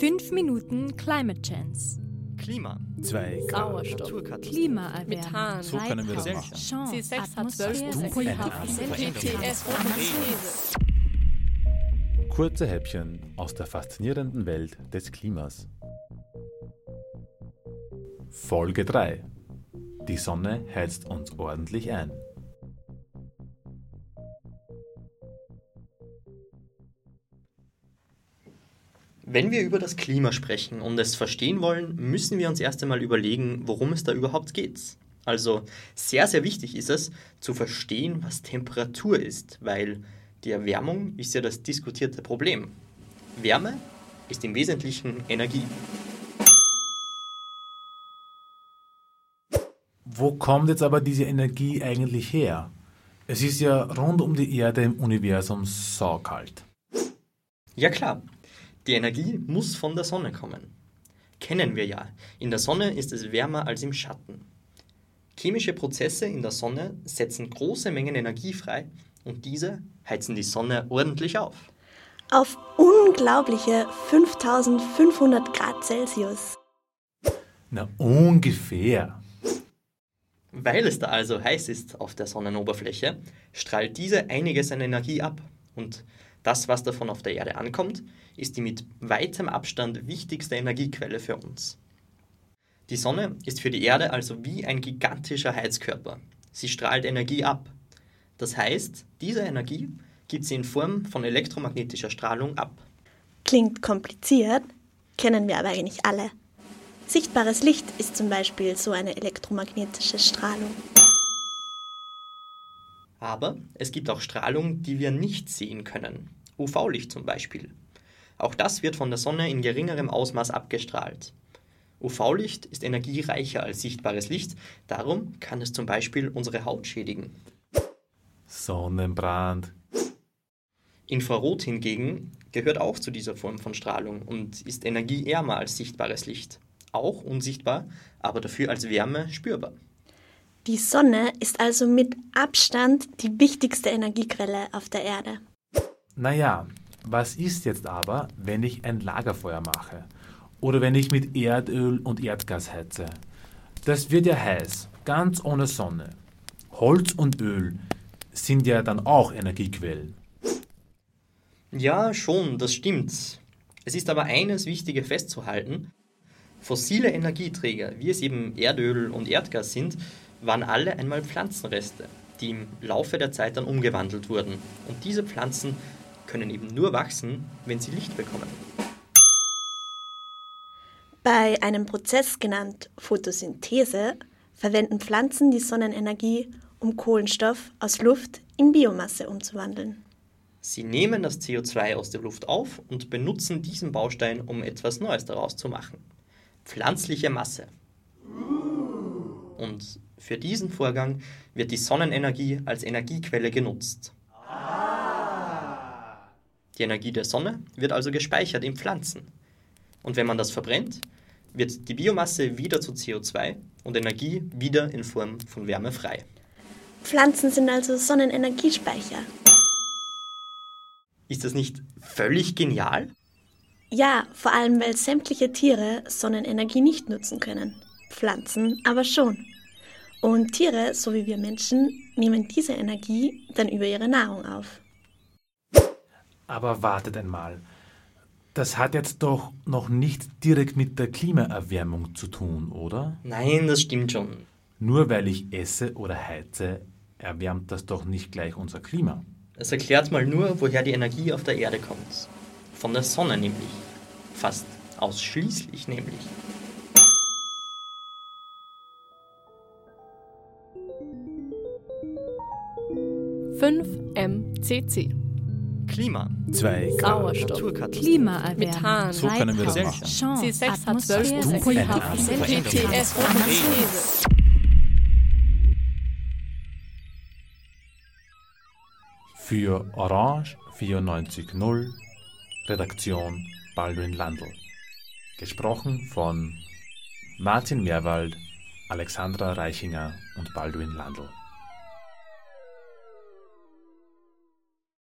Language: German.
5 Minuten Climate Chance. Klima. 2 Grad. Sauerstoff. Naturkatastrophen. Klimaerwärmung. Methan. So können wir das machen. Chance, C6 hat Atmosphäre, 12 Pulver, GTS These. Kurze Häppchen aus der faszinierenden Welt des Klimas. Folge 3. Die Sonne heizt uns ordentlich ein. Wenn wir über das Klima sprechen und es verstehen wollen, müssen wir uns erst einmal überlegen, worum es da überhaupt geht. Also sehr, sehr wichtig ist es, zu verstehen, was Temperatur ist, weil die Erwärmung ist ja das diskutierte Problem. Wärme ist im Wesentlichen Energie. Wo kommt jetzt aber diese Energie eigentlich her? Es ist ja rund um die Erde im Universum saukalt. Ja klar, die Energie muss von der Sonne kommen. Kennen wir ja, in der Sonne ist es wärmer als im Schatten. Chemische Prozesse in der Sonne setzen große Mengen Energie frei und diese heizen die Sonne ordentlich auf. auf unglaubliche 5500 Grad Celsius. Na ungefähr. Weil es da also heiß ist auf der Sonnenoberfläche, strahlt diese einiges an Energie ab. Und das, was davon auf der Erde ankommt, ist die mit weitem Abstand wichtigste Energiequelle für uns. Die Sonne ist für die Erde also wie ein gigantischer Heizkörper. Sie strahlt Energie ab. Das heißt, diese Energie gibt sie in Form von elektromagnetischer Strahlung ab. Klingt kompliziert, kennen wir aber eigentlich alle. Sichtbares Licht ist zum Beispiel so eine elektromagnetische Strahlung. Aber es gibt auch Strahlung, die wir nicht sehen können. UV-Licht zum Beispiel. Auch das wird von der Sonne in geringerem Ausmaß abgestrahlt. UV-Licht ist energiereicher als sichtbares Licht, darum kann es zum Beispiel unsere Haut schädigen. Sonnenbrand. Infrarot hingegen gehört auch zu dieser Form von Strahlung und ist energieärmer als sichtbares Licht. Auch unsichtbar, aber dafür als Wärme spürbar. Die Sonne ist also mit Abstand die wichtigste Energiequelle auf der Erde. Naja, was ist jetzt aber, wenn ich ein Lagerfeuer mache? Oder wenn ich mit Erdöl und Erdgas heize? Das wird ja heiß, ganz ohne Sonne. Holz und Öl sind ja dann auch Energiequellen. Ja, schon, das stimmt. Es ist aber eines Wichtige festzuhalten. Fossile Energieträger, wie es eben Erdöl und Erdgas sind, waren alle einmal Pflanzenreste, die im Laufe der Zeit dann umgewandelt wurden. Und diese Pflanzen können eben nur wachsen, wenn sie Licht bekommen. Bei einem Prozess genannt Photosynthese verwenden Pflanzen die Sonnenenergie, um Kohlenstoff aus Luft in Biomasse umzuwandeln. Sie nehmen das CO2 aus der Luft auf und benutzen diesen Baustein, um etwas Neues daraus zu machen. Pflanzliche Masse. Und für diesen Vorgang wird die Sonnenenergie als Energiequelle genutzt. Die Energie der Sonne wird also gespeichert in Pflanzen. Und wenn man das verbrennt, wird die Biomasse wieder zu CO2 und Energie wieder in Form von Wärme frei. Pflanzen sind also Sonnenenergiespeicher. Ist das nicht völlig genial? Ja, vor allem weil sämtliche Tiere Sonnenenergie nicht nutzen können. Pflanzen aber schon. Und Tiere, so wie wir Menschen, nehmen diese Energie dann über ihre Nahrung auf. Aber wartet einmal. Das hat jetzt doch noch nicht direkt mit der Klimaerwärmung zu tun, oder? Nein, das stimmt schon. Nur weil ich esse oder heize, erwärmt das doch nicht gleich unser Klima. Es erklärt mal nur, woher die Energie auf der Erde kommt. Von der Sonne nämlich. Fast ausschließlich nämlich. Fünf MCC. Klima. 2 Grad. Sauerstoff. Klimaerwärmung. Methan. So können wir das machen. Chance, C6 hat Atmosphäre, 12 Pulver, Veränderung. GTS These. Für Orange 94.0 Redaktion Baldwin Landl. Gesprochen von Martin Meerwald, Alexandra Reichinger und Baldwin Landl.